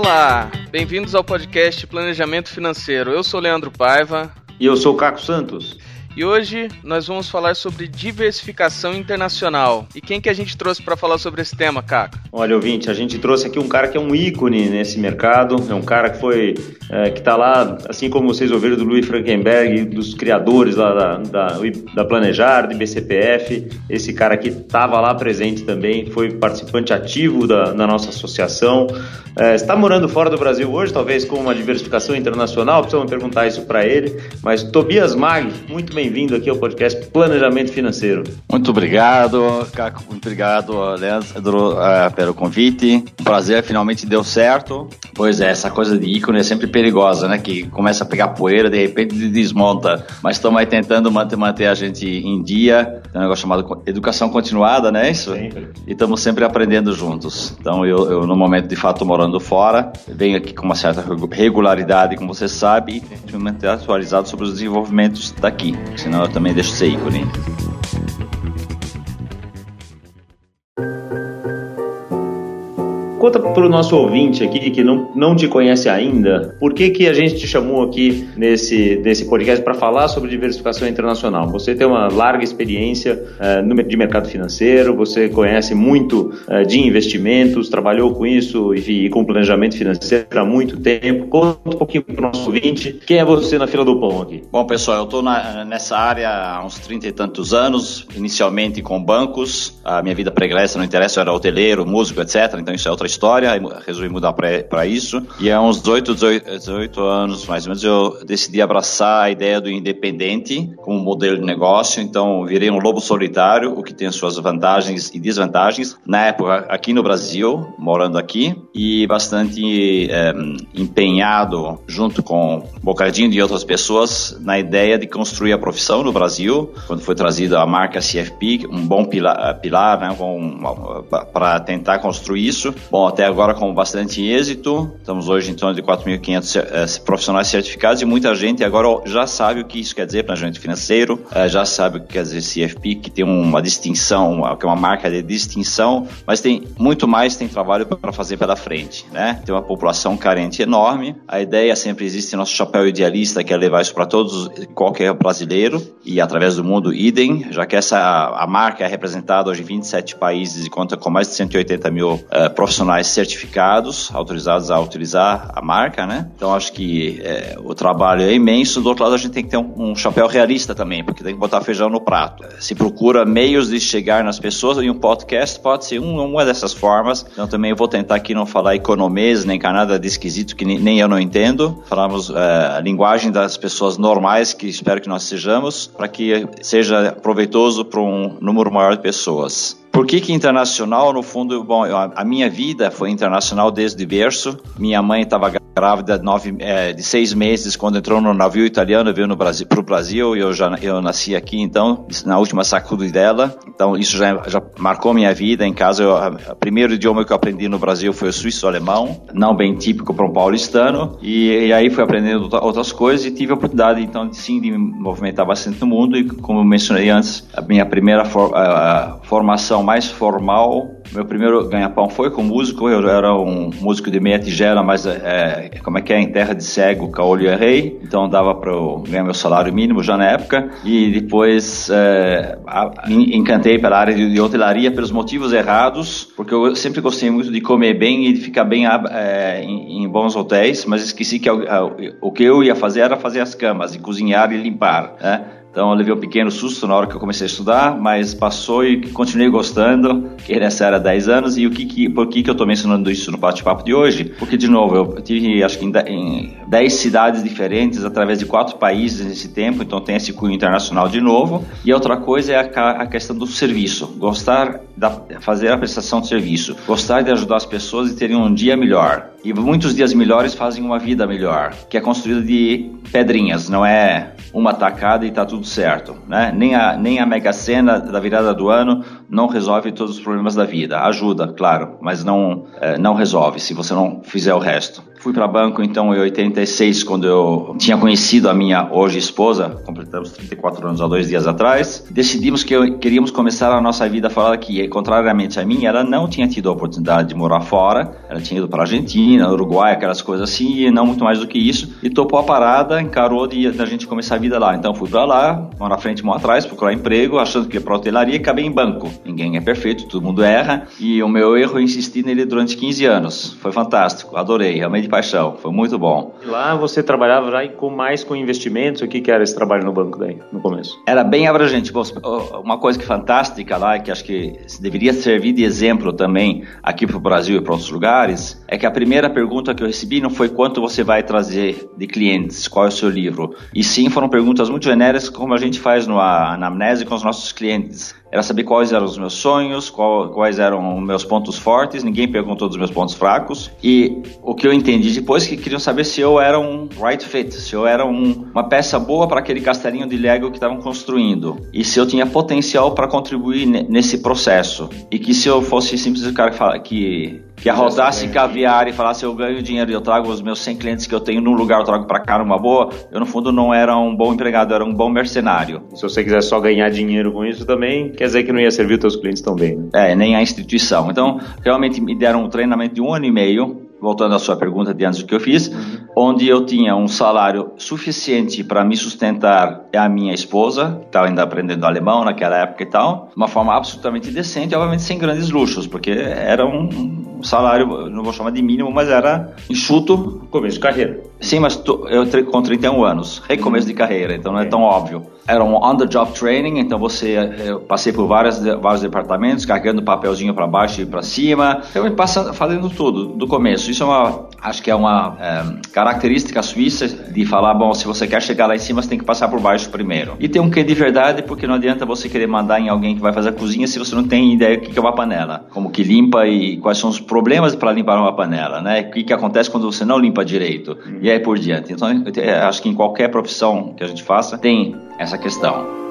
Olá, bem-vindos ao podcast Planejamento Financeiro. Eu sou Leandro Paiva. E eu sou Caco Santos. E hoje nós vamos falar sobre diversificação internacional. E quem que a gente trouxe para falar sobre esse tema, Caco? Olha, ouvinte, a gente trouxe aqui um cara que é um ícone nesse mercado, é um cara que foi, é, que está lá, assim como vocês ouviram do Louis Frankenberg, dos criadores lá da, da, da Planejar, do BCPF, esse cara aqui estava lá presente também, foi participante ativo da, da nossa associação, é, está morando fora do Brasil hoje, talvez com uma diversificação internacional, precisamos perguntar isso para ele, mas Tobias Mag, muito bem bem-vindo aqui ao podcast Planejamento Financeiro. Muito obrigado, Caco. Muito obrigado, Leandro, uh, pelo convite. Prazer finalmente deu certo. Pois é, essa coisa de ícone é sempre perigosa, né? Que começa a pegar poeira, de repente desmonta. Mas estamos aí tentando manter, manter a gente em dia. Tem um negócio chamado educação continuada, né? Isso? Sempre. E estamos sempre aprendendo juntos. Então, eu, eu, no momento, de fato, morando fora, venho aqui com uma certa regularidade, como você sabe, e manter atualizado sobre os desenvolvimentos daqui senão eu também deixo ser ícone. Conta para o nosso ouvinte aqui que não, não te conhece ainda, por que, que a gente te chamou aqui nesse, nesse podcast para falar sobre diversificação internacional? Você tem uma larga experiência uh, de mercado financeiro, você conhece muito uh, de investimentos, trabalhou com isso e, e com planejamento financeiro há muito tempo. Conta um pouquinho para o nosso ouvinte, quem é você na fila do pão aqui? Bom, pessoal, eu estou nessa área há uns 30 e tantos anos, inicialmente com bancos, a minha vida pregressa, não interessa, eu era hoteleiro, músico, etc. Então isso é outra história, resolvi mudar para isso. E há uns 18, 18, anos, mais ou menos, eu decidi abraçar a ideia do independente como modelo de negócio. Então, virei um lobo solitário, o que tem suas vantagens e desvantagens. Na época, aqui no Brasil, morando aqui, e bastante é, empenhado, junto com um bocadinho de outras pessoas, na ideia de construir a profissão no Brasil, quando foi trazida a marca CFP, um bom pilar, pilar né, para tentar construir isso. Bom, até agora com bastante êxito, estamos hoje em torno de 4.500 eh, profissionais certificados e muita gente agora já sabe o que isso quer dizer planejamento financeiro, eh, já sabe o que quer dizer CFP, que tem uma distinção, que é uma marca de distinção, mas tem muito mais, tem trabalho para fazer pela frente, né? Tem uma população carente enorme, a ideia sempre existe nosso chapéu idealista, que é levar isso para todos, qualquer brasileiro, e através do mundo idem, já que essa a marca é representada hoje em 27 países e conta com mais de 180 mil uh, profissionais certificados, autorizados a utilizar a marca, né? Então acho que é, o trabalho é imenso. Do outro lado, a gente tem que ter um, um, chapéu realista também, porque tem que botar feijão no prato. Se procura meios de chegar nas pessoas e um podcast pode ser um, uma dessas formas. Então também vou tentar aqui não falar economês nem nada de esquisito que nem eu não entendo. Falamos é, a linguagem das pessoas normais que espero que nós sejamos, para que seja proveitoso para um número maior de pessoas. Por que, que internacional? No fundo, bom, a minha vida foi internacional desde berço. Minha mãe estava grávida nove, é, de seis meses quando entrou no navio italiano veio para o Brasil e eu já eu nasci aqui então na última sacudida dela então isso já, já marcou minha vida em casa eu, o primeiro idioma que eu aprendi no Brasil foi o suíço-alemão não bem típico para um paulistano e, e, aí fui aprendendo outras coisas e tive a oportunidade então de, sim de me movimentar bastante no mundo e como mencionei antes a minha primeira for, a formação mais formal. Meu primeiro ganha-pão foi com músico. Eu era um músico de meia tigela mas é, como é que é, em terra de cego, caolho é rei, então dava para eu ganhar meu salário mínimo já na época, e depois é, encantei pela área de, hotelaria pelos motivos errados, porque eu sempre gostei muito de comer bem e de ficar bem é, em, em, bons hotéis, mas esqueci que o que eu ia fazer era fazer as camas, e cozinhar e limpar, né? Então eu levei um pequeno susto na hora que eu comecei a estudar, mas passou e continuei gostando, que nessa era 10 anos. E o que, que por que, que eu estou mencionando isso no bate-papo de hoje? Porque, de novo, eu tive acho que em 10 cidades diferentes, através de quatro países nesse tempo, então tem esse cunho internacional de novo. E outra coisa é a, a questão do serviço, gostar de fazer a prestação de serviço, gostar de ajudar as pessoas e terem um dia melhor. E muitos dias melhores fazem uma vida melhor, que é construída de pedrinhas, não é uma tacada e está tudo certo. Né? Nem, a, nem a mega sena da virada do ano não resolve todos os problemas da vida. Ajuda, claro, mas não, é, não resolve se você não fizer o resto. Fui para banco então em 86, quando eu tinha conhecido a minha hoje esposa, completamos 34 anos há dois dias atrás. Decidimos que queríamos começar a nossa vida fora daqui. E, contrariamente a mim, ela não tinha tido a oportunidade de morar fora, ela tinha ido para a Argentina Argentina, Uruguai, aquelas coisas assim, e não muito mais do que isso. E topou a parada, encarou de, de a gente começar a vida lá. Então fui para lá, mão na frente, mão atrás, procurar emprego, achando que ia pra hotelaria e acabei em banco. Ninguém é perfeito, todo mundo erra. E o meu erro, eu insisti nele durante 15 anos. Foi fantástico, adorei, amei de paixão, foi muito bom. Lá você trabalhava já com mais com investimentos, o que, que era esse trabalho no banco daí, no começo? Era bem abrangente. Uma coisa que é fantástica lá, que acho que deveria servir de exemplo também aqui para o Brasil e para outros lugares, é que a primeira pergunta que eu recebi não foi quanto você vai trazer de clientes, qual é o seu livro, e sim foram perguntas muito genéricas como a gente faz no anamnese com os nossos clientes era saber quais eram os meus sonhos, qual, quais eram os meus pontos fortes, ninguém perguntou dos meus pontos fracos. E o que eu entendi depois é que queriam saber se eu era um right fit, se eu era um, uma peça boa para aquele castelinho de Lego que estavam construindo. E se eu tinha potencial para contribuir nesse processo. E que se eu fosse simplesmente o cara que, fala, que que arrodasse caviar e falasse eu ganho dinheiro e eu trago os meus 100 clientes que eu tenho num lugar, eu trago para cá numa boa, eu no fundo não era um bom empregado, eu era um bom mercenário. Se você quiser só ganhar dinheiro com isso também, quer dizer que não ia servir os seus clientes tão bem. Né? É, nem a instituição. Então, realmente me deram um treinamento de um ano e meio, voltando à sua pergunta de antes do que eu fiz, uhum. onde eu tinha um salário suficiente para me sustentar e a minha esposa, que estava ainda aprendendo alemão naquela época e tal, uma forma absolutamente decente, obviamente sem grandes luxos, porque era um, salário, não vou chamar de mínimo, mas era enxuto. Começo de carreira. Sim, mas eu com 31 anos, recomeço de carreira, então não é tão óbvio. Era um on-the-job training, então você, eu passei por várias, vários departamentos, carregando papelzinho para baixo e para cima, então passando, fazendo tudo, do começo. Isso é uma, acho que é uma é, característica suíça de falar, bom, se você quer chegar lá em cima, você tem que passar por baixo primeiro. E tem um quê de verdade, porque não adianta você querer mandar em alguém que vai fazer a cozinha se você não tem ideia do que é uma panela, como que limpa e quais são os problemas para limpar uma panela, né? O que, que acontece quando você não limpa direito e aí por diante. Então, acho que em qualquer profissão que a gente faça tem essa questão.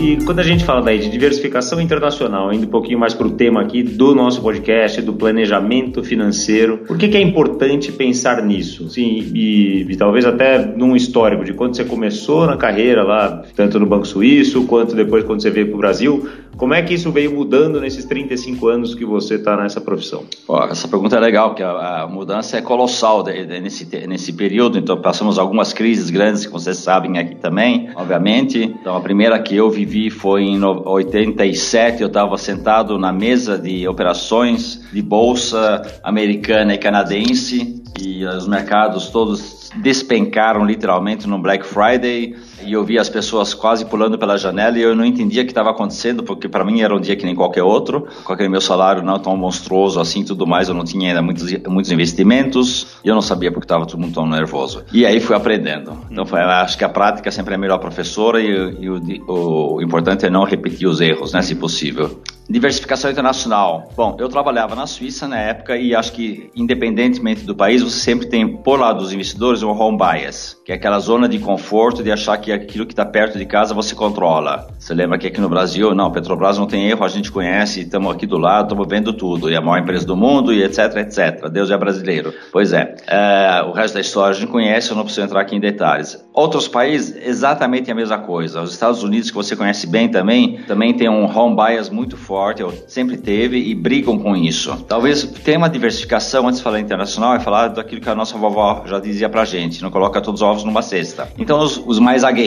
E quando a gente fala daí de diversificação internacional, indo um pouquinho mais para o tema aqui do nosso podcast, do planejamento financeiro, por que, que é importante pensar nisso? Sim, e, e, talvez até num histórico de quando você começou na carreira lá, tanto no Banco Suíço, quanto depois quando você veio para o Brasil, como é que isso veio mudando nesses 35 anos que você está nessa profissão? essa pergunta é legal, porque a, a mudança é colossal de, de, nesse, nesse período. Então, passamos algumas crises grandes, que vocês sabem aqui também, obviamente. Então, a primeira que eu vivi foi em 87. Eu estava sentado na mesa de operações de bolsa americana e canadense e os mercados todos despencaram literalmente no Black Friday e eu via as pessoas quase pulando pela janela e eu não entendia o que estava acontecendo, porque para mim era um dia que nem qualquer outro, com aquele meu salário não tão monstruoso assim tudo mais, eu não tinha ainda muitos, muitos investimentos e eu não sabia porque estava todo mundo tão nervoso. E aí fui aprendendo. Então foi, acho que a prática sempre é a melhor professora e, e o, o, importante é não repetir os erros, né, se possível. Diversificação internacional. Bom, eu trabalhava na Suíça na época e acho que, independentemente do país, você sempre tem, por lado dos investidores, um home bias, que é aquela zona de conforto de achar que que aquilo que está perto de casa você controla. Você lembra que aqui no Brasil, não, Petrobras não tem erro, a gente conhece, estamos aqui do lado, estamos vendo tudo, e é a maior empresa do mundo, e etc, etc. Deus é brasileiro. Pois é, é, o resto da história a gente conhece, eu não preciso entrar aqui em detalhes. Outros países, exatamente a mesma coisa. Os Estados Unidos, que você conhece bem também, também tem um home bias muito forte, sempre teve, e brigam com isso. Talvez tenha uma diversificação, antes de falar internacional, é falar daquilo que a nossa vovó já dizia pra gente, não coloca todos os ovos numa cesta. Então, os, os mais aguerridos,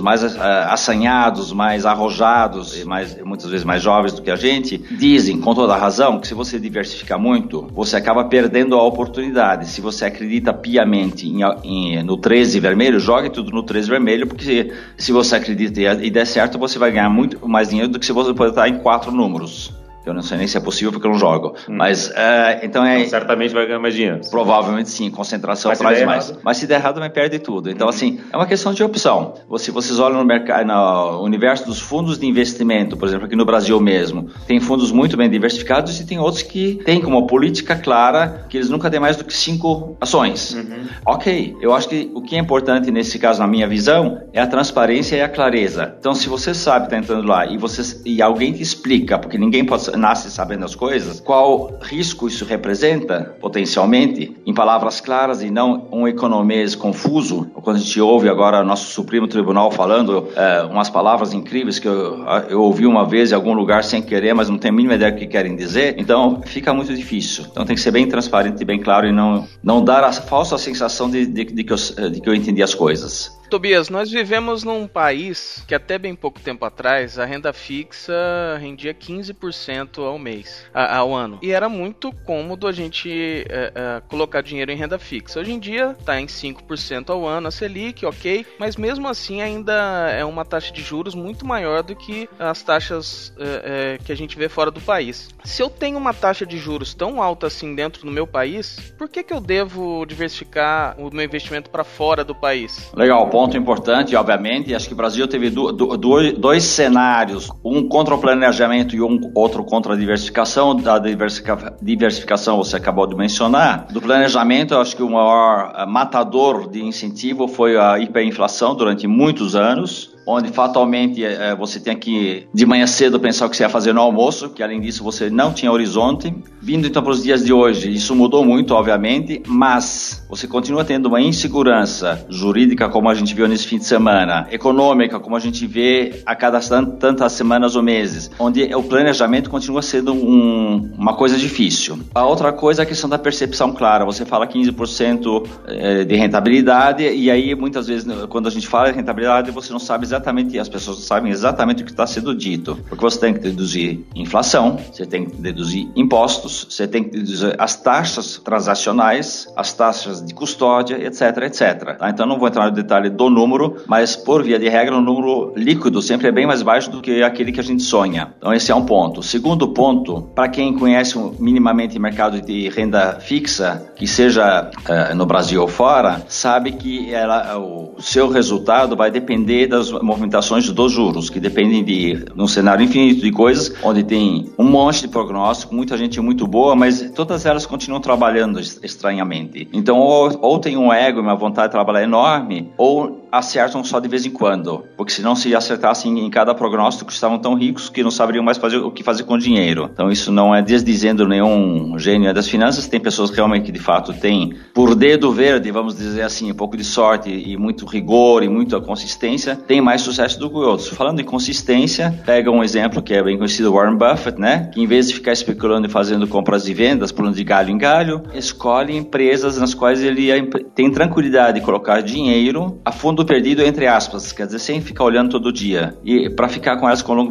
mais uh, assanhados, mais arrojados e mais, muitas vezes mais jovens do que a gente, dizem com toda a razão que se você diversificar muito, você acaba perdendo a oportunidade. Se você acredita piamente em, em, no 13 vermelho, jogue tudo no 13 vermelho, porque se, se você acredita e, e der certo, você vai ganhar muito mais dinheiro do que se você pode estar em quatro números. Eu não sei nem se é possível porque eu não jogo. Hum. Mas, é, então é. Então, certamente vai ganhar mais dinheiro. Provavelmente sim, concentração traz mais. Errado. Mas se der errado, também perde tudo. Então, hum. assim, é uma questão de opção. Se vocês olham no mercado, no universo dos fundos de investimento, por exemplo, aqui no Brasil mesmo, tem fundos muito bem diversificados e tem outros que têm como política clara que eles nunca têm mais do que cinco ações. Uhum. Ok, eu acho que o que é importante nesse caso, na minha visão, é a transparência e a clareza. Então, se você sabe que está entrando lá e, você, e alguém te explica, porque ninguém pode nasce sabendo as coisas, qual risco isso representa potencialmente, em palavras claras e não um economês confuso. Quando a gente ouve agora nosso Supremo Tribunal falando é, umas palavras incríveis que eu, eu ouvi uma vez em algum lugar sem querer, mas não tenho a mínima ideia do que querem dizer, então fica muito difícil. Então tem que ser bem transparente bem claro e não, não dar a falsa sensação de, de, de, que, eu, de que eu entendi as coisas. Tobias, nós vivemos num país que até bem pouco tempo atrás a renda fixa rendia 15% ao mês, ao ano. E era muito cômodo a gente é, é, colocar dinheiro em renda fixa. Hoje em dia está em 5% ao ano a Selic, ok, mas mesmo assim ainda é uma taxa de juros muito maior do que as taxas é, que a gente vê fora do país. Se eu tenho uma taxa de juros tão alta assim dentro do meu país, por que, que eu devo diversificar o meu investimento para fora do país? Legal, ponto importante, obviamente. Acho que o Brasil teve do, do, dois cenários, um contra o planejamento e um outro contra a diversificação. Da diversificação você acabou de mencionar. Do planejamento, acho que o maior eh, matador de incentivo foi a hiperinflação durante muitos anos onde fatalmente é, você tinha que de manhã cedo pensar o que você ia fazer no almoço, que além disso você não tinha horizonte. Vindo então para os dias de hoje, isso mudou muito, obviamente, mas você continua tendo uma insegurança jurídica, como a gente viu nesse fim de semana, econômica, como a gente vê a cada tantas semanas ou meses, onde o planejamento continua sendo um, uma coisa difícil. A outra coisa é a questão da percepção clara. Você fala 15% é, de rentabilidade, e aí muitas vezes, quando a gente fala de rentabilidade, você não sabe exatamente, as pessoas sabem exatamente o que está sendo dito. Porque você tem que deduzir inflação, você tem que deduzir impostos, você tem que deduzir as taxas transacionais, as taxas de custódia, etc, etc. Tá? Então não vou entrar no detalhe do número, mas por via de regra, o número líquido sempre é bem mais baixo do que aquele que a gente sonha. Então esse é um ponto. Segundo ponto, para quem conhece minimamente o mercado de renda fixa, que seja uh, no Brasil ou fora, sabe que ela, o seu resultado vai depender das movimentações dos juros, que dependem de um cenário infinito de coisas, onde tem um monte de prognóstico, muita gente muito boa, mas todas elas continuam trabalhando estranhamente. Então, ou, ou tem um ego e uma vontade de trabalhar enorme, ou acertam só de vez em quando, porque se não se acertassem em cada prognóstico estavam tão ricos que não saberiam mais fazer o que fazer com o dinheiro. Então isso não é desdizendo nenhum gênio das finanças, tem pessoas realmente que de fato têm por dedo verde, vamos dizer assim, um pouco de sorte e muito rigor e muita consistência, tem mais sucesso do que outros. Falando em consistência, pega um exemplo que é bem conhecido Warren Buffett, né, que em vez de ficar especulando e fazendo compras e vendas, pulando de galho em galho, escolhe empresas nas quais ele tem tranquilidade de colocar dinheiro a fundo fundo perdido entre aspas, quer dizer, sem ficar olhando todo dia. E para ficar com elas com longo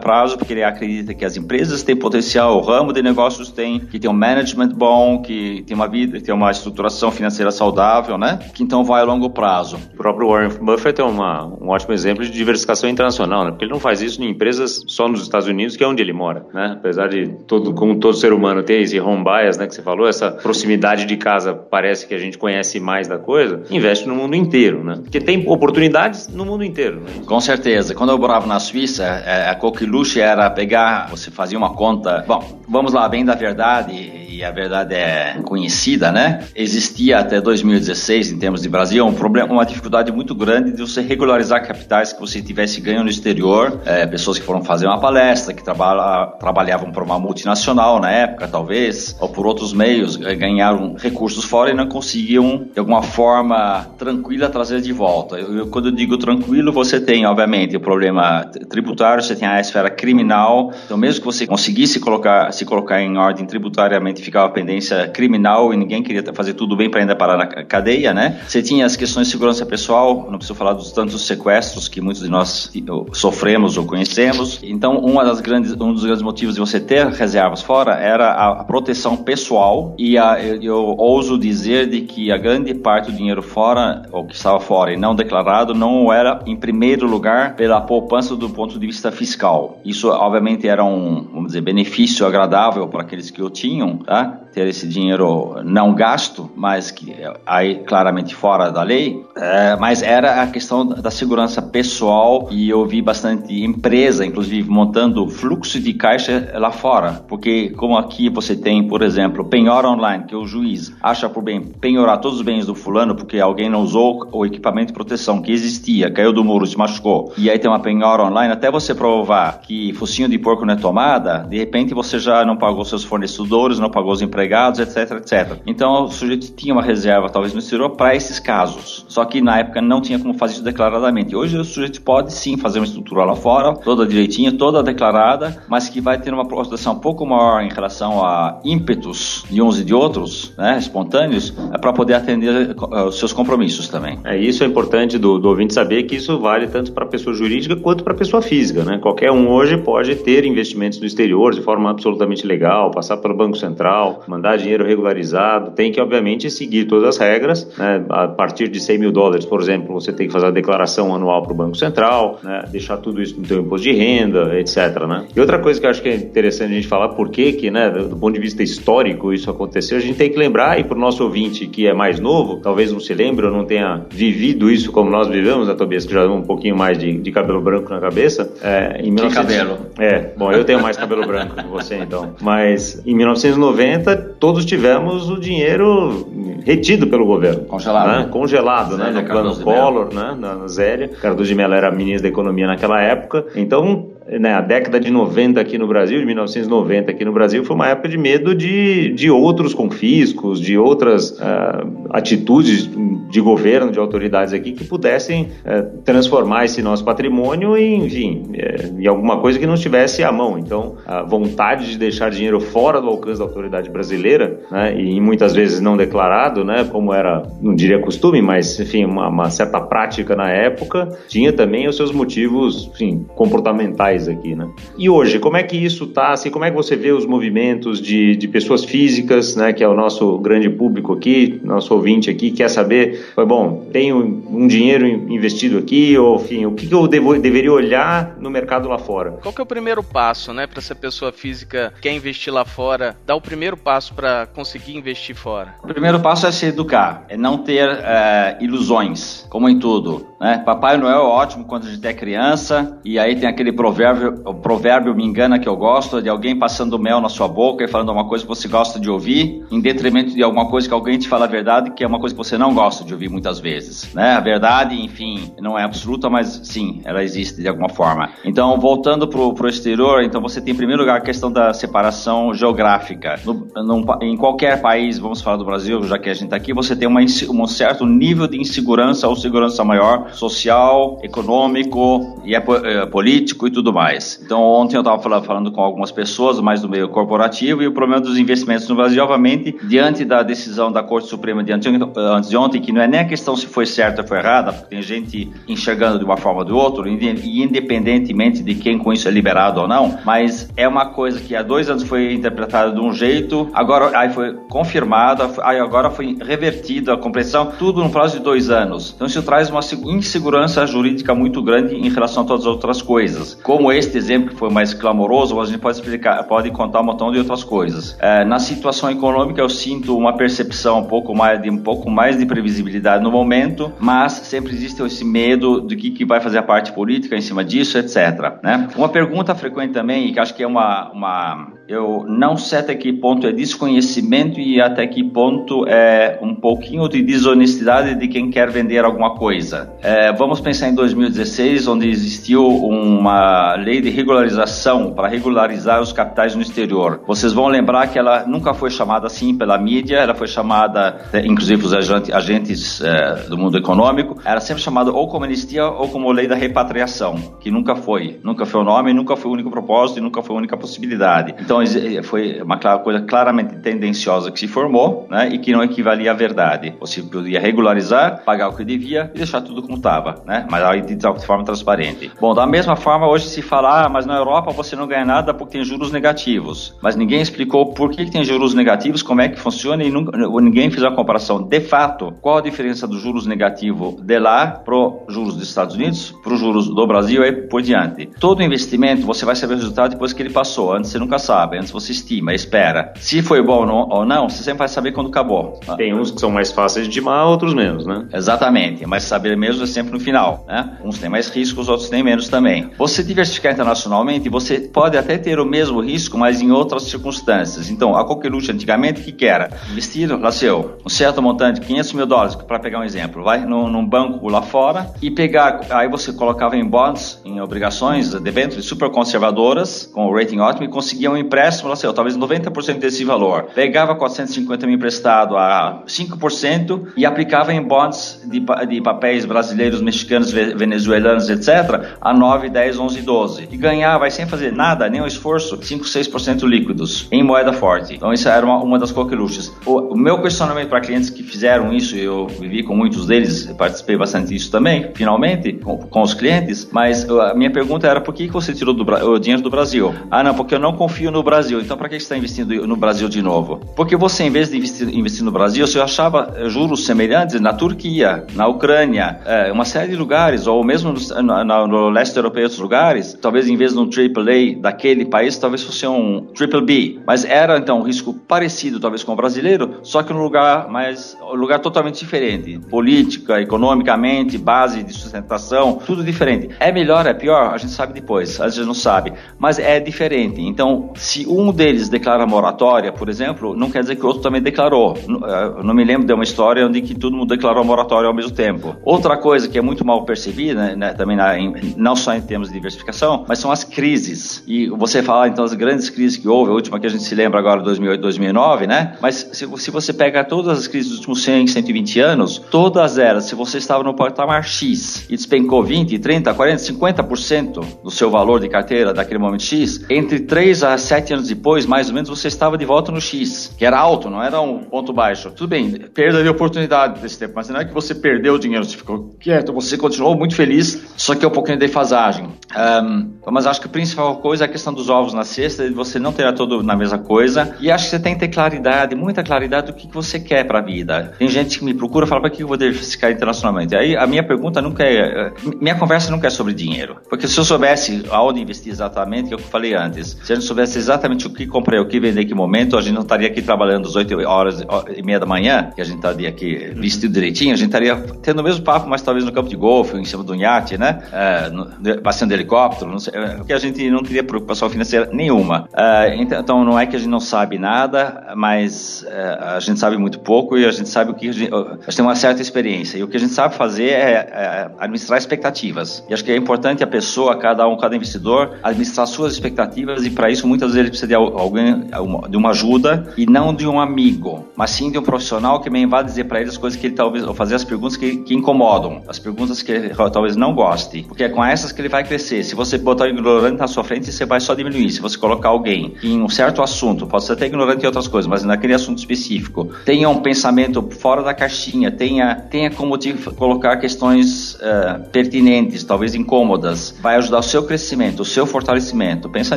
prazo, porque ele acredita que as empresas têm potencial, o ramo de negócios tem, que tem um management bom, que tem uma vida, tem uma estruturação financeira saudável, né? Que então vai a longo prazo. O próprio Warren Buffett é uma, um ótimo exemplo de diversificação internacional, né? Porque ele não faz isso em empresas só nos Estados Unidos, que é onde ele mora, né? Apesar de todo, como todo ser humano ter esse home bias, né? Que você falou, essa proximidade de casa parece que a gente conhece mais da coisa, investe no mundo inteiro, né? Porque tem oportunidades no mundo inteiro. Né? Com certeza. Quando eu morava na Suíça, é, a coqueluche era pegar, você fazia uma conta. Bom, vamos lá, bem da verdade e a verdade é conhecida, né? Existia até 2016, em termos de Brasil, um problema, uma dificuldade muito grande de você regularizar capitais que você tivesse ganho no exterior, é, pessoas que foram fazer uma palestra, que trabalha, trabalhavam por uma multinacional na época, talvez, ou por outros meios, é, ganharam recursos fora e não conseguiam, de alguma forma tranquila, trazer de volta. Eu, eu, quando eu digo tranquilo, você tem, obviamente, o problema tributário, você tem a esfera criminal, então mesmo que você conseguisse colocar, se colocar em ordem tributariamente ficava pendência criminal e ninguém queria fazer tudo bem para ainda parar na cadeia, né? Você tinha as questões de segurança pessoal, não preciso falar dos tantos sequestros que muitos de nós sofremos ou conhecemos. Então, uma das grandes, um dos grandes motivos de você ter reservas fora era a proteção pessoal e a, eu, eu ouso dizer de que a grande parte do dinheiro fora, ou que estava fora e não declarado, não era em primeiro lugar pela poupança do ponto de vista fiscal. Isso, obviamente, era um, vamos dizer, benefício agradável para aqueles que o tinham, tá? Ter esse dinheiro não gasto, mas que aí claramente fora da lei, é, mas era a questão da segurança pessoal e eu vi bastante empresa, inclusive, montando fluxo de caixa lá fora, porque como aqui você tem, por exemplo, penhora online, que o juiz acha por bem penhorar todos os bens do fulano porque alguém não usou o equipamento de proteção que existia, caiu do muro, se machucou, e aí tem uma penhora online, até você provar que focinho de porco não é tomada, de repente você já não pagou seus fornecedores, não pagou os empregados, etc, etc. Então o sujeito tinha uma reserva, talvez no exterior, para esses casos. Só que na época não tinha como fazer isso declaradamente. Hoje o sujeito pode sim fazer uma estrutura lá fora, toda direitinha, toda declarada, mas que vai ter uma proteção um pouco maior em relação a ímpetos de uns e de outros, né, espontâneos, é para poder atender eh, os seus compromissos também. É isso é importante do, do ouvinte saber que isso vale tanto para pessoa jurídica quanto para pessoa física, né? Qualquer um hoje pode ter investimentos no exterior de forma absolutamente legal, passar pelo Banco Central, mandar dinheiro regularizado, tem que obviamente seguir todas as regras, né? A partir de 100 mil dólares, por exemplo, você tem que fazer a declaração anual para o Banco Central, né? Deixar tudo isso no seu imposto de renda, etc, né? E outra coisa que eu acho que é interessante a gente falar, por que que, né, do ponto de vista histórico isso aconteceu, a gente tem que lembrar, e para o nosso ouvinte que é mais novo, talvez não se lembre ou não tenha vivido isso como nós vivemos, né, Tobias, que já é um pouquinho mais de, de cabelo branco na cabeça. É, em 19... Que cabelo? É, bom, eu tenho mais cabelo branco que você, então. Mas em 1990, todos tivemos o dinheiro retido pelo governo. Congelado. Né? Congelado, né? No plano Collor, né? Na Zélia. Cardoso de Mello era ministro da Economia naquela época. Então, né, a década de 90 aqui no Brasil, de 1990 aqui no Brasil, foi uma época de medo de, de outros confiscos, de outras uh, atitudes de governo, de autoridades aqui que pudessem uh, transformar esse nosso patrimônio em, enfim, uh, em alguma coisa que não estivesse à mão. Então, a vontade de deixar dinheiro fora do alcance da autoridade brasileira, né, e muitas vezes não declarado, né, como era, não diria costume, mas, enfim, uma, uma certa prática na época, tinha também os seus motivos, enfim, comportamentais aqui, né? E hoje, como é que isso tá? Assim, como é que você vê os movimentos de, de pessoas físicas, né? Que é o nosso grande público aqui, nosso ouvinte aqui, quer saber, bom, tenho um dinheiro investido aqui, ou enfim, o que, que eu devo, deveria olhar no mercado lá fora? Qual que é o primeiro passo, né, para essa pessoa física que quer investir lá fora, dar o primeiro passo para conseguir investir fora? O primeiro passo é se educar, é não ter é, ilusões, como em tudo, né? Papai Noel é ótimo quando a gente é criança, e aí tem aquele provérbio o provérbio me engana que eu gosto de alguém passando mel na sua boca e falando uma coisa que você gosta de ouvir, em detrimento de alguma coisa que alguém te fala a verdade, que é uma coisa que você não gosta de ouvir muitas vezes, né? A verdade, enfim, não é absoluta, mas sim, ela existe de alguma forma. Então, voltando pro, pro exterior, então você tem em primeiro lugar a questão da separação geográfica. No, num, em qualquer país, vamos falar do Brasil, já que a gente está aqui, você tem uma, um certo nível de insegurança ou segurança maior, social, econômico e é, é, político e tudo mais. Então, ontem eu estava falando, com algumas pessoas, mais do meio corporativo, e o problema dos investimentos no Brasil, obviamente, diante da decisão da Corte Suprema de antes de ontem, que não é nem a questão se foi certa ou foi errada, porque tem gente enxergando de uma forma ou de outra, e independentemente de quem com isso é liberado ou não, mas é uma coisa que há dois anos foi interpretada de um jeito, agora aí foi confirmada, aí agora foi revertida a compreensão, tudo no prazo de dois anos. Então isso traz uma insegurança jurídica muito grande em relação a todas as outras coisas. Como este exemplo que foi mais clamoroso, a gente pode explicar, pode contar um montão de outras coisas. É, na situação econômica, eu sinto uma percepção um pouco mais de um pouco mais de previsibilidade no momento, mas sempre existe esse medo do que, que vai fazer a parte política em cima disso, etc. Né? Uma pergunta frequente também, e que acho que é uma, uma eu não sei até que ponto é desconhecimento e até que ponto é um pouquinho de desonestidade de quem quer vender alguma coisa. É, vamos pensar em 2016, onde existiu uma lei de regularização para regularizar os capitais no exterior. Vocês vão lembrar que ela nunca foi chamada assim pela mídia, ela foi chamada, inclusive os agentes é, do mundo econômico, era sempre chamada ou como anistia ou como lei da repatriação, que nunca foi. Nunca foi o nome, nunca foi o único propósito e nunca foi a única possibilidade. Então foi uma coisa claramente tendenciosa que se formou né, e que não equivalia à verdade. Você podia regularizar, pagar o que devia e deixar tudo como estava, né? mas aí de forma transparente. Bom, da mesma forma, hoje se fala, ah, mas na Europa você não ganha nada porque tem juros negativos. Mas ninguém explicou por que, tem juros negativos, como é que funciona e nunca, ninguém fez a comparação. De fato, qual a diferença dos juros negativos de lá para os juros dos Estados Unidos, para os juros do Brasil e por diante. Todo investimento você vai saber o resultado depois que ele passou, antes você nunca sabe. Sabe, antes você estima, espera. Se foi bom ou não, você sempre vai saber quando acabou. Tem uns que são mais fáceis de estimar, outros menos, né? Exatamente, mas saber mesmo é sempre no final, né? Uns têm mais riscos, outros têm menos também. Você diversificar internacionalmente, você pode até ter o mesmo risco, mas em outras circunstâncias. Então, a Coqueluche antigamente, o que, que era? Investir, lá seu, um certo montante, 500 mil dólares, para pegar um exemplo, vai num, num, banco lá fora e pegar, aí você colocava em bonds, em obrigações, debêntures super conservadoras, com o rating ótimo, e conseguia um empréstimo, lá seu, talvez 90% desse valor. Pegava 450 mil emprestado a 5% e aplicava em bonds de, de papéis brasileiros, mexicanos, venezuelanos, etc., a 9, 10, 11, 12. E ganhava, sem fazer nada, nenhum esforço, 5, 6% líquidos, em moeda forte. Então, isso era uma, uma das coqueluches. O, o meu questionamento para clientes que fizeram isso, eu vivi com muitos deles, participei bastante disso também, finalmente, com, com os clientes, mas a minha pergunta era por que você tirou do, o dinheiro do Brasil? Ah, não, porque eu não confio no Brasil. Então, para que você está investindo no Brasil de novo? Porque você, em vez de investir, investir no Brasil, você achava juros semelhantes na Turquia, na Ucrânia, é, uma série de lugares, ou mesmo no, no, no leste europeu, outros lugares, talvez em vez de um AAA daquele país, talvez fosse um Triple B. Mas era então um risco parecido, talvez, com o brasileiro, só que num lugar mais, um lugar totalmente diferente. Política, economicamente, base de sustentação, tudo diferente. É melhor, é pior? A gente sabe depois, às vezes não sabe. Mas é diferente. Então, se um deles declara moratória, por exemplo, não quer dizer que o outro também declarou. Eu não me lembro de uma história onde que todo mundo declarou moratória ao mesmo tempo. Outra coisa que é muito mal percebida, né, também na, em, não só em termos de diversificação, mas são as crises. E você fala, então, as grandes crises que houve, a última que a gente se lembra agora, 2008, 2009, né? Mas se, se você pega todas as crises dos últimos 100, 120 anos, todas elas, se você estava no patamar X e despencou 20, 30, 40, 50% do seu valor de carteira daquele momento X, entre 3 a 7 anos depois, mais ou menos, você estava de volta no X, que era alto, não era um ponto baixo. Tudo bem, perda de oportunidade desse tempo, mas não é que você perdeu o dinheiro, você ficou quieto, você continuou muito feliz, só que é um pouquinho de defasagem. Um, mas acho que a principal coisa é a questão dos ovos na cesta, de você não ter tudo na mesma coisa, e acho que você tem que ter claridade, muita claridade do que, que você quer para a vida. Tem gente que me procura e fala, para que eu vou diversificar internacionalmente? Aí a minha pergunta nunca é, minha conversa nunca é sobre dinheiro, porque se eu soubesse aonde investir exatamente, é que eu falei antes, se a gente soubesse exatamente o que comprei, o que vender, que momento, a gente não estaria aqui trabalhando às 8 horas e meia da manhã, que a gente estaria aqui vestido direitinho, a gente estaria tendo o mesmo papo, mas talvez no campo de golfe, em cima de um iate, né? É, no, passeando de helicóptero, não sei, é, porque a gente não teria preocupação financeira nenhuma. É, então, então, não é que a gente não sabe nada, mas é, a gente sabe muito pouco e a gente sabe o que a gente, a gente tem uma certa experiência. E o que a gente sabe fazer é, é administrar expectativas. E acho que é importante a pessoa, cada um, cada investidor, administrar suas expectativas e para isso muitas vezes ele precisa de alguém, de uma ajuda e não de um amigo, mas sim de um profissional que também vai dizer para ele as coisas que ele talvez, ou fazer as perguntas que, que incomodam, as perguntas que ele talvez não goste, porque é com essas que ele vai crescer. Se você botar o ignorante na sua frente, você vai só diminuir. Se você colocar alguém em um certo assunto, pode ser até ignorante em outras coisas, mas naquele assunto específico, tenha um pensamento fora da caixinha, tenha, tenha como te colocar questões uh, pertinentes, talvez incômodas, vai ajudar o seu crescimento, o seu fortalecimento. Pensa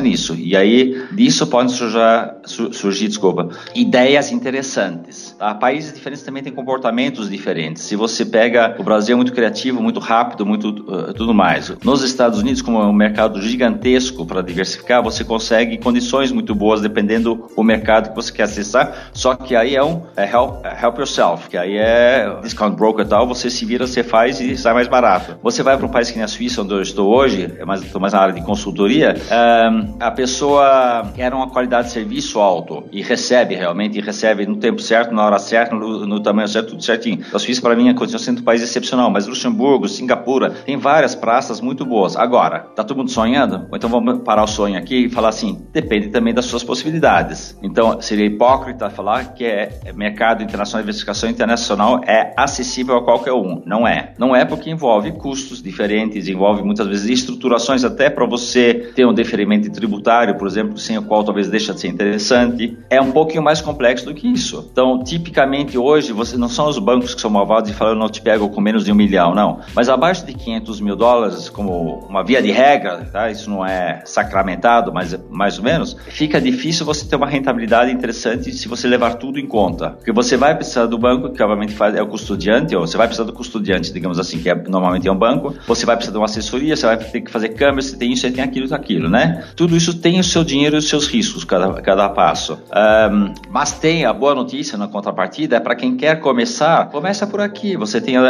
nisso. E aí, disso podem surgir, surgir desculpa, ideias interessantes. Tá? Países diferentes também têm comportamentos diferentes. Se você pega o Brasil é muito criativo, muito rápido, muito uh, tudo mais. Nos Estados Unidos, como é um mercado gigantesco para diversificar, você consegue condições muito boas dependendo do mercado que você quer acessar. Só que aí é um é help, é help yourself, que aí é discount broker e tal, você se vira, você faz e sai mais barato. Você vai para um país que nem a Suíça, onde eu estou hoje, é mais, estou mais na área de consultoria, um, a pessoa quer uma qualidade de serviço alto e recebe realmente, e recebe no tempo certo, na hora certa, no, no tamanho certo, tudo certinho. A Suíça, para mim, continua sendo um país excepcional, mas Luxemburgo, Singapura, tem várias praças muito boas. Agora, tá todo mundo sonhando? Ou então vamos parar o sonho aqui e falar assim, depende também das suas possibilidades. Então, seria hipócrita falar que é, é mercado internacional, diversificação internacional é acessível a qualquer um. Não é. Não é porque envolve custos diferentes, envolve muitas vezes estruturações até para você ter um deferimento tributário, por exemplo, sem o qual talvez deixa de ser interessante. É um pouquinho mais complexo do que isso. Então, tipicamente hoje, você não são os bancos que são malvados e falam, não te pego com menos de um milhão, não. Mas abaixo de 500 mil dólares, como uma via de regra, tá? isso não é sacramentado, mas mais ou menos, fica difícil você ter uma rentabilidade interessante se você levar tudo em conta. Porque você vai precisar do banco, que obviamente faz, é o custodiante, ou você vai precisar do custodiante, digamos assim, que é, normalmente é um banco, você vai precisar de uma assessoria, você vai ter que fazer câmbio, você tem isso, você tem aquilo, aquilo, né? Tudo isso tem o seu dinheiro os seus riscos cada, cada passo. Um, mas tem a boa notícia na contrapartida, é para quem quer começar, começa por aqui. Você tem uh,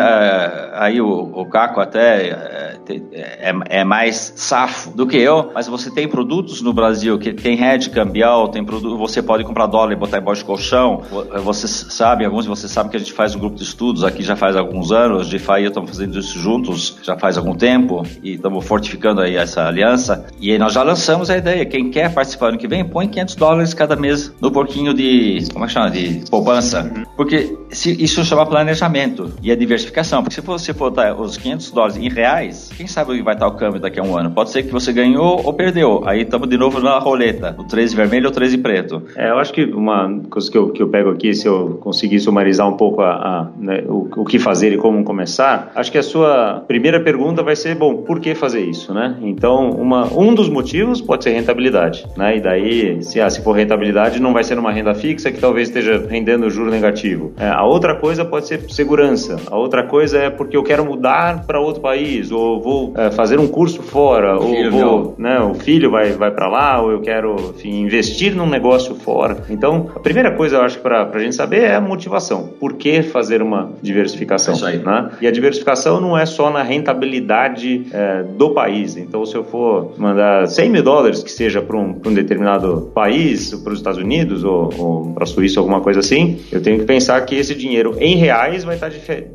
aí o, o Caco até uh, é, é, mais safo do que eu, mas você tem produtos no Brasil que tem hedge cambial, tem produto, você pode comprar dólar e botar embaixo de colchão. Você sabe, alguns de vocês sabem que a gente faz um grupo de estudos aqui já faz alguns anos, de FAI estamos fazendo isso juntos já faz algum tempo e estamos fortificando aí essa aliança. E aí nós já lançamos a ideia, quem quer participar ano que vem, põe 500 dólares cada mês no porquinho de, como é que chama, de poupança. Uhum. Porque se, isso chama planejamento e a diversificação. Porque se você for dar os 500 dólares em reais, quem sabe onde vai estar o câmbio daqui a um ano? Pode ser que você ganhou ou perdeu. Aí estamos de novo na roleta, o 13 vermelho ou 13 preto. É, eu acho que uma coisa que eu, que eu pego aqui, se eu conseguir sumarizar um pouco a, a né, o, o que fazer e como começar, acho que a sua primeira pergunta vai ser, bom, por que fazer isso, né? Então, uma, um dos motivos pode ser rentabilidade, né? E daí, se, ah, se for rentabilidade, não vai ser uma renda fixa que talvez esteja rendendo juro negativo. É, a outra coisa pode ser segurança. A outra coisa é porque eu quero mudar para outro país, ou vou é, fazer um curso fora, o ou vou, né, o filho vai, vai para lá, ou eu quero enfim, investir num negócio fora. Então, a primeira coisa eu acho para a gente saber é a motivação. Por que fazer uma diversificação? É né? E a diversificação não é só na rentabilidade é, do país. Então, se eu for mandar 100 mil dólares que seja para um, um determinado país, para os Estados Unidos ou, ou para a Suíça, alguma coisa assim, eu tenho que pensar que esse dinheiro em reais vai estar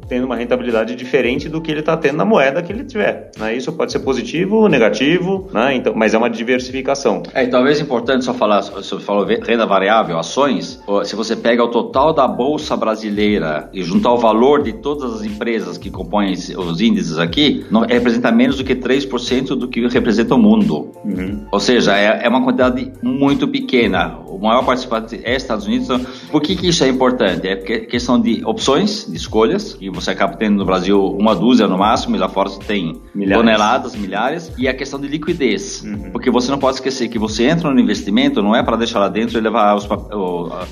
tendo uma rentabilidade diferente do que ele está tendo na moeda que ele tiver. Né? Isso pode ser positivo ou negativo, né? então, mas é uma diversificação. É, e talvez importante só falar, você falou renda variável, ações, se você pega o total da Bolsa Brasileira e juntar o valor de todas as empresas que compõem os índices aqui, não, representa menos do que 3% do que representa o mundo. Uhum. Ou seja, é, é, uma quantidade muito pequena. O maior participante é Estados Unidos. Por que, que isso é importante? É questão de opções, de escolhas, que você acaba tendo no Brasil uma dúzia no máximo, e lá fora você tem milhares. toneladas, milhares, e a questão de liquidez. Uhum. Porque você não pode esquecer que você entra no investimento, não é para deixar lá dentro e levar os,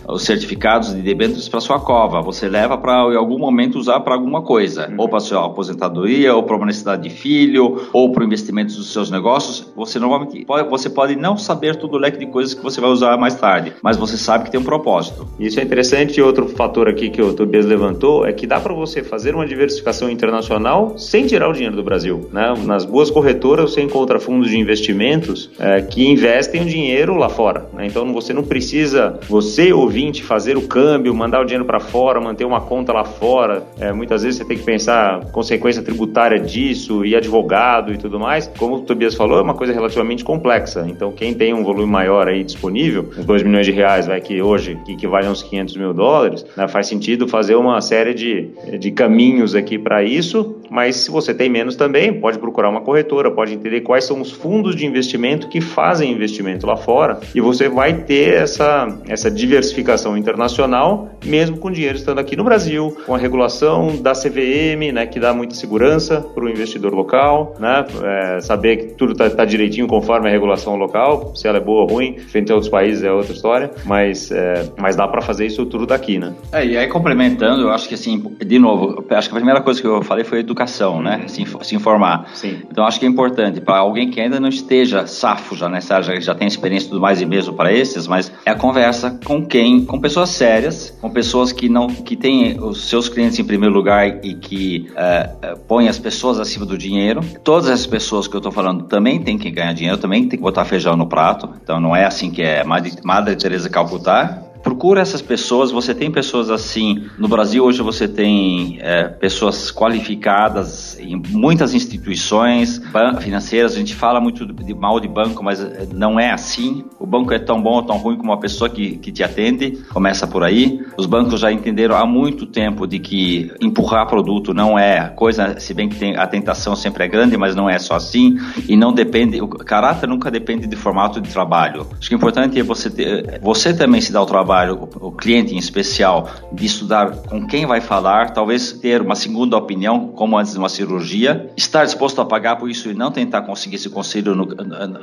os certificados de debêntures para sua cova. Você leva para, em algum momento, usar para alguma coisa. Uhum. Ou para sua aposentadoria, ou para uma necessidade de filho, ou para o investimento dos seus negócios. Você normalmente pode, você pode não saber todo leque de coisas que você vai usar mais tarde, mas você sabe que tem um propósito. Isso é interessante. Outro fator aqui que o Tobias levantou é que dá para você fazer uma diversificação internacional sem tirar o dinheiro do Brasil. Né? Nas boas corretoras você encontra fundos de investimentos é, que investem o dinheiro lá fora. Né? Então você não precisa, você ouvinte, fazer o câmbio, mandar o dinheiro para fora, manter uma conta lá fora. É, muitas vezes você tem que pensar consequência tributária disso e advogado e tudo mais. Como o Tobias falou, é uma coisa relativamente complexa. Então quem tem um volume maior aí disponível, uns 2 milhões de reais, vai que hoje que equivale a uns 500 mil dólares, né? faz sentido fazer uma série de, de caminhos aqui para isso, mas se você tem menos também, pode procurar uma corretora, pode entender quais são os fundos de investimento que fazem investimento lá fora e você vai ter essa, essa diversificação internacional, mesmo com dinheiro estando aqui no Brasil, com a regulação da CVM, né, que dá muita segurança para o investidor local, né, é, saber que tudo está tá direitinho conforme a regulação local, se ela é boa ou ruim, frente a outros países é outra história, mas, é, mas dá para fazer isso tudo daqui, né? É, e aí complementando, eu acho que assim, de novo, acho que a primeira coisa que eu falei foi educação, né, se, se informar. Sim. Então acho que é importante para alguém que ainda não esteja safo já nessa área, já, já tem experiência e tudo mais e mesmo para esses, mas é a conversa com quem, com pessoas sérias, com pessoas que não, que têm os seus clientes em primeiro lugar e que uh, põem as pessoas acima do dinheiro. Todas essas pessoas que eu estou falando também têm que ganhar dinheiro, também tem que botar feijão no prato. Então não é assim que é Madre Teresa Calcutá procura essas pessoas. Você tem pessoas assim. No Brasil, hoje, você tem é, pessoas qualificadas em muitas instituições financeiras. A gente fala muito de mal de banco, mas é, não é assim. O banco é tão bom ou tão ruim como a pessoa que, que te atende. Começa por aí. Os bancos já entenderam há muito tempo de que empurrar produto não é coisa, se bem que tem, a tentação sempre é grande, mas não é só assim. E não depende. O caráter nunca depende de formato de trabalho. Acho que o importante é você ter, você também se dar o trabalho trabalho, o, o cliente em especial, de estudar com quem vai falar, talvez ter uma segunda opinião, como antes de uma cirurgia, estar disposto a pagar por isso e não tentar conseguir esse conselho no,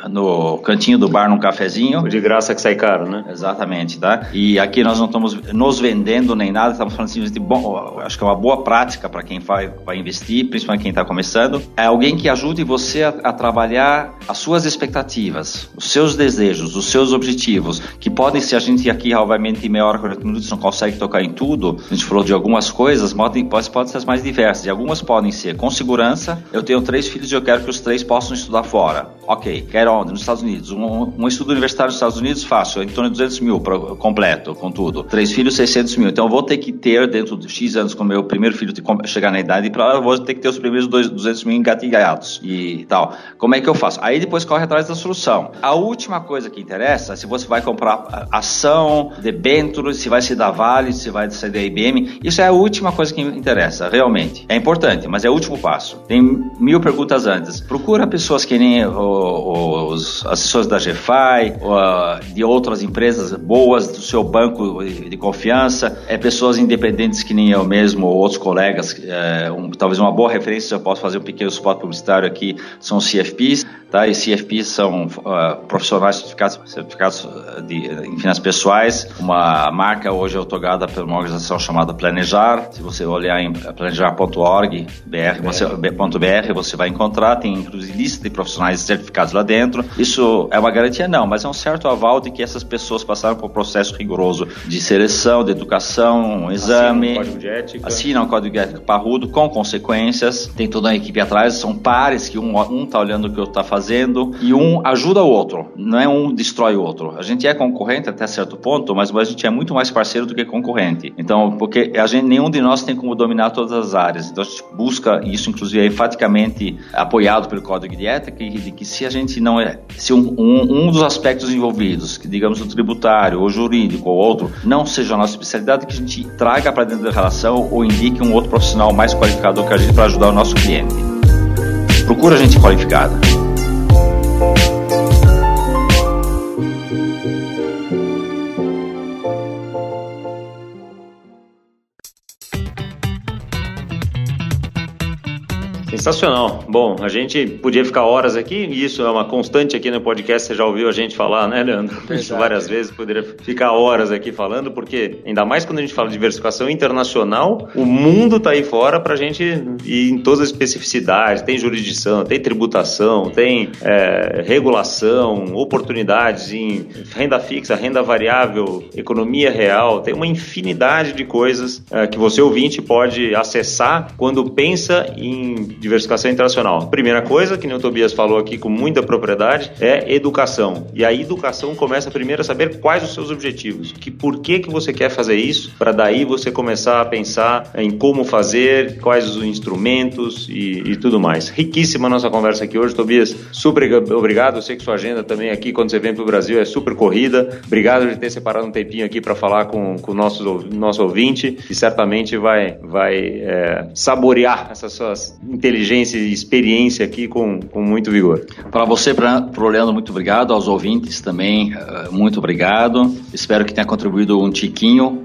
no cantinho do bar, num cafezinho. De graça que sai caro, né? Exatamente, tá? E aqui nós não estamos nos vendendo nem nada, estamos falando assim, de bom, acho que é uma boa prática para quem vai, vai investir, principalmente quem está começando, é alguém que ajude você a, a trabalhar as suas expectativas, os seus desejos, os seus objetivos, que podem ser, a gente aqui, obviamente, em meia hora, 40 minutos, não consegue tocar em tudo, a gente falou de algumas coisas, podem, podem ser as mais diversas, e algumas podem ser com segurança, eu tenho três filhos e eu quero que os três possam estudar fora. Ok, quero onde? Nos Estados Unidos. Um, um estudo universitário nos Estados Unidos, fácil, em torno de 200 mil pra, completo, com tudo. Três filhos, 600 mil. Então eu vou ter que ter, dentro de X anos, quando meu primeiro filho chegar na idade, para eu vou ter que ter os primeiros 200 mil engatilhados e tal. Como é que eu faço? Aí depois corre atrás da solução. A última coisa que interessa, se você vai comprar ação, debêntures, se vai ser da Vale, se vai ser da IBM, isso é a última coisa que interessa, realmente. É importante, mas é o último passo. Tem mil perguntas antes. Procura pessoas que nem os assessores da GFI, de outras empresas boas, do seu banco de confiança, é pessoas independentes que nem eu mesmo, ou outros colegas, é, um, talvez uma boa referência, eu posso fazer um pequeno spot publicitário aqui, são CFPs, tá? E CFPs são uh, profissionais certificados, certificados de, em finanças pessoais, uma marca hoje otorgada por uma organização chamada Planejar, se você olhar em planejar.org, br, você, vai encontrar, tem inclusive lista de profissionais certificados lá dentro, isso é uma garantia? Não, mas é um certo aval de que essas pessoas passaram por um processo rigoroso de seleção, de educação, um exame, assina um código de ética, assina um código de ética parrudo, com consequências, tem toda a equipe atrás, são pares que um, um tá olhando o que o outro tá fazendo e um ajuda o outro, não é um destrói o outro. A gente é concorrente até certo ponto, mas a gente é muito mais parceiro do que concorrente. Então, porque a gente, nenhum de nós tem como dominar todas as áreas. Então a gente busca isso, inclusive, é enfaticamente apoiado pelo código de ética, de que se a gente não é, se um, um, um dos aspectos envolvidos, que digamos o tributário, ou jurídico, ou outro, não seja a nossa especialidade, que a gente traga para dentro da relação ou indique um outro profissional mais qualificado que a gente para ajudar o nosso cliente. Procura gente qualificada. Sensacional. Bom, a gente podia ficar horas aqui, e isso é uma constante aqui no podcast, você já ouviu a gente falar, né, Leandro? Isso várias vezes, poderia ficar horas aqui falando, porque ainda mais quando a gente fala de diversificação internacional, o mundo está aí fora para a gente ir em todas as especificidades, tem jurisdição, tem tributação, tem é, regulação, oportunidades em renda fixa, renda variável, economia real, tem uma infinidade de coisas é, que você ouvinte pode acessar quando pensa em diversificação internacional. Primeira coisa, que o Tobias falou aqui com muita propriedade, é educação. E a educação começa primeiro a saber quais os seus objetivos, que por que que você quer fazer isso, para daí você começar a pensar em como fazer, quais os instrumentos e, e tudo mais. Riquíssima nossa conversa aqui hoje, Tobias. Super obrigado. Eu sei que sua agenda também aqui quando você vem para o Brasil é super corrida. Obrigado de ter separado um tempinho aqui para falar com o nosso, nosso ouvinte e certamente vai, vai é, saborear essas suas inteligências inteligência e experiência aqui com, com muito vigor. Para você, para o Leandro, muito obrigado. Aos ouvintes também, eh, muito obrigado. Espero que tenha contribuído um tiquinho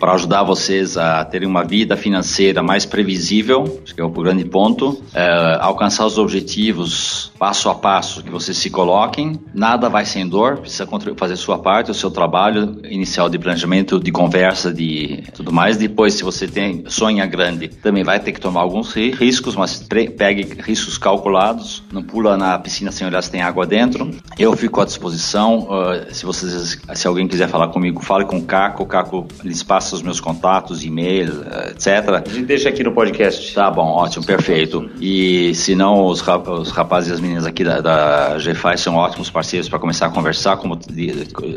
para ajudar vocês a terem uma vida financeira mais previsível, acho que é o grande ponto. É, alcançar os objetivos passo a passo que vocês se coloquem. Nada vai sem dor, precisa fazer sua parte, o seu trabalho inicial de planejamento, de conversa, de tudo mais. Depois, se você tem sonha grande, também vai ter que tomar alguns riscos riscos, mas pegue riscos calculados, não pula na piscina sem olhar se tem água dentro. Eu fico à disposição, uh, se vocês, se alguém quiser falar comigo, fale com o Caco, o Caco lhes passa os meus contatos, e-mail, uh, etc. A gente deixa aqui no podcast. Tá bom, ótimo, perfeito. E se não, os, os rapazes e as meninas aqui da, da GFI são ótimos parceiros para começar a conversar, como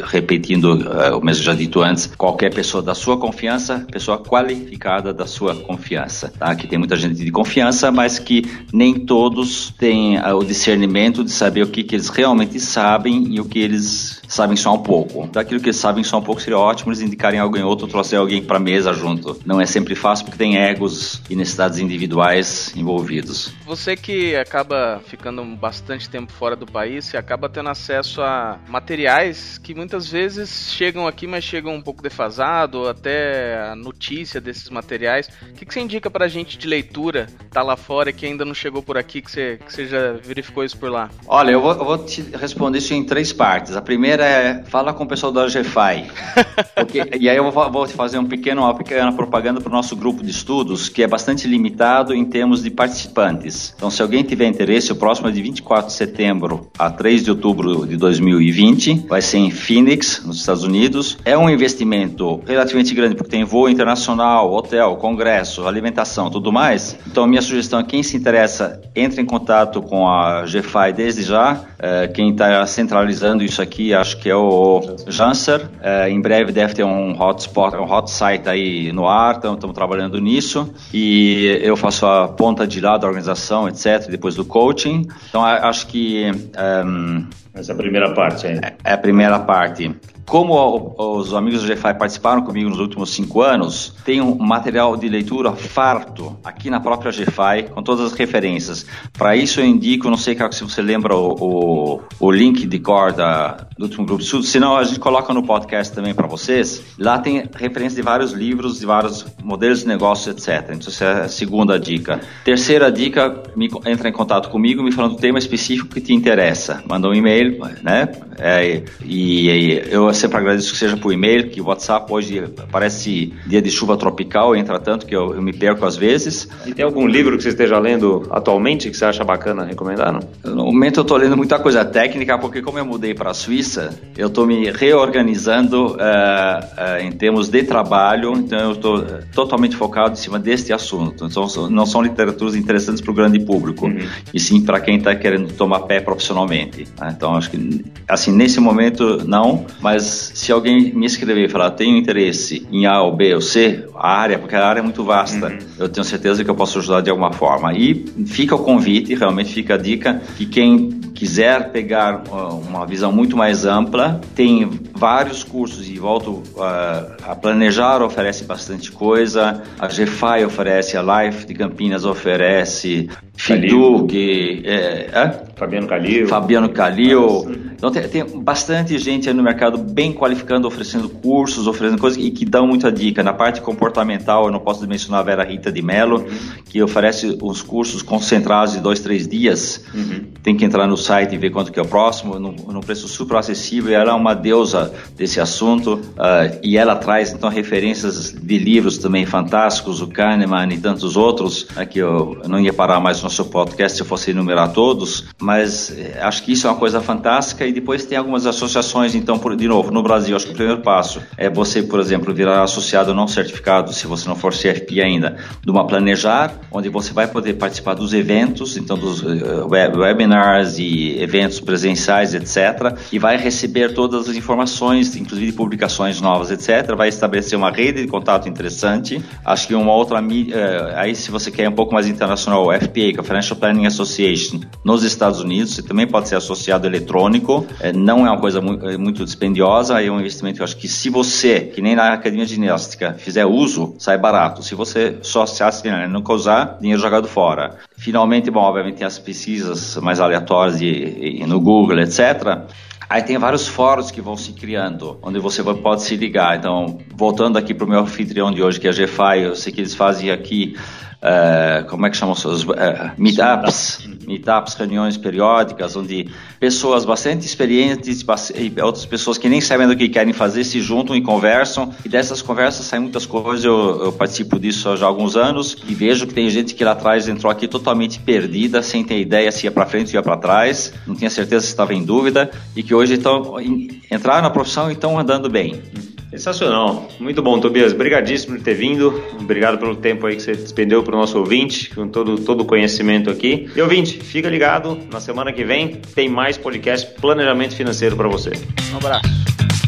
repetindo uh, o mesmo já dito antes, qualquer pessoa da sua confiança, pessoa qualificada da sua confiança, tá? Que tem muita gente de confiança mas que nem todos têm uh, o discernimento de saber o que, que eles realmente sabem e o que eles sabem só um pouco. Daquilo que eles sabem só um pouco seria ótimo eles indicarem alguém outro, trouxer alguém para mesa junto. Não é sempre fácil porque tem egos e necessidades individuais envolvidos. Você que acaba ficando bastante tempo fora do país, você acaba tendo acesso a materiais que muitas vezes chegam aqui, mas chegam um pouco defasado, ou até a notícia desses materiais. O que, que você indica pra gente de leitura, tá lá fora e que ainda não chegou por aqui, que você, que você já verificou isso por lá? Olha, eu vou, eu vou te responder isso em três partes. A primeira é fala com o pessoal da GFI. e aí eu vou, vou fazer um pequeno, uma pequena propaganda para o nosso grupo de estudos, que é bastante limitado em termos de participantes. Então, se alguém tiver interesse, o próximo é de 24 de setembro a 3 de outubro de 2020, vai ser em Phoenix, nos Estados Unidos. É um investimento relativamente grande, porque tem voo internacional, hotel, congresso, alimentação, tudo mais. Então, minha sugestão é quem se interessa, entre em contato com a GFI desde já. É, quem está centralizando isso aqui, acho que é o Janser. É, em breve deve ter um hotspot, um hot site aí no ar, então estamos trabalhando nisso. E eu faço a ponta de lá da organização, etc., depois do coaching. Então, acho que. Um, essa é a primeira parte aí. É, é a primeira parte. Como os amigos do GFI participaram comigo nos últimos cinco anos, tem um material de leitura farto aqui na própria GFI, com todas as referências. Para isso eu indico, não sei se você lembra o, o, o link de corda do último grupo de estudos, senão a gente coloca no podcast também para vocês. Lá tem referência de vários livros, de vários modelos de negócio, etc. Então essa é a segunda dica. Terceira dica, me, entra em contato comigo me falando do tema específico que te interessa. Manda um e-mail, né? É, e, e eu sempre agradeço que seja por e-mail, que o WhatsApp hoje parece dia de chuva tropical, entra tanto que eu, eu, me perco às vezes. E tem algum livro que você esteja lendo atualmente que você acha bacana recomendar? Não? No momento eu estou lendo muita coisa técnica, porque como eu mudei para a Suíça, eu estou me reorganizando uh, uh, em termos de trabalho, então eu estou totalmente focado em cima deste assunto. Então não são literaturas interessantes para o grande público, uhum. e sim para quem está querendo tomar pé profissionalmente. Né? Então acho que, assim, nesse momento não, mas mas se alguém me escrever e falar, tenho interesse em A ou B ou C, a área, porque a área é muito vasta, uhum. eu tenho certeza que eu posso ajudar de alguma forma. E fica o convite, realmente fica a dica, que quem quiser pegar uma visão muito mais ampla, tem vários cursos e volto a planejar, oferece bastante coisa, a GFI oferece, a Life de Campinas oferece, Fidu, que é, é? Fabiano Calil. Fabiano Calil. Então tem, tem, bastante gente aí no mercado bem qualificando, oferecendo cursos, oferecendo coisas e que dão muita dica. Na parte comportamental, eu não posso mencionar a Vera Rita de Mello, uhum. que oferece uns cursos concentrados de dois, três dias. Uhum. Tem que entrar no site e ver quanto que é o próximo, num, num preço super acessível. Ela é uma deusa desse assunto uh, e ela traz então referências de livros também fantásticos, o Kahneman e tantos outros, que eu não ia parar mais no seu podcast se eu fosse enumerar todos, mas eh, acho que isso é uma coisa fantástica e depois tem algumas associações, então, por, de novo, no Brasil, acho que o primeiro passo é você, por exemplo, virar associado não certificado, se você não for CFP ainda, de uma Planejar, onde você vai poder participar dos eventos, então dos uh, web, webinars e eventos presenciais, etc., e vai receber todas as informações, inclusive publicações novas, etc., vai estabelecer uma rede de contato interessante. Acho que uma outra mídia, uh, aí se você quer um pouco mais internacional, o FPA, que é a Financial Planning Association, nos Estados Unidos, você também pode ser associado eletrônico, é, não é uma coisa muito, é muito dispendiosa, é um investimento eu acho que se você, que nem na academia de ginástica, fizer uso, sai barato. Se você só se assinar e nunca usar, dinheiro jogado fora. Finalmente, bom, obviamente tem as pesquisas mais aleatórias de, no Google, etc. Aí tem vários fóruns que vão se criando, onde você pode se ligar. Então, voltando aqui para o meu anfitrião de hoje, que é a GFI, eu sei que eles fazem aqui Uh, como é que chamam os uh, meetups, meetups, reuniões periódicas, onde pessoas bastante experientes e outras pessoas que nem sabem do que querem fazer se juntam e conversam. E dessas conversas saem muitas coisas. Eu, eu participo disso há já alguns anos e vejo que tem gente que lá atrás entrou aqui totalmente perdida, sem ter ideia se ia para frente ou ia para trás, não tinha certeza se estava em dúvida e que hoje estão entraram na profissão e estão andando bem. Sensacional. Muito bom, Tobias. Obrigadíssimo por ter vindo. Obrigado pelo tempo aí que você despendeu para o nosso ouvinte, com todo, todo o conhecimento aqui. E ouvinte, fica ligado. Na semana que vem tem mais podcast Planejamento Financeiro para você. Um abraço.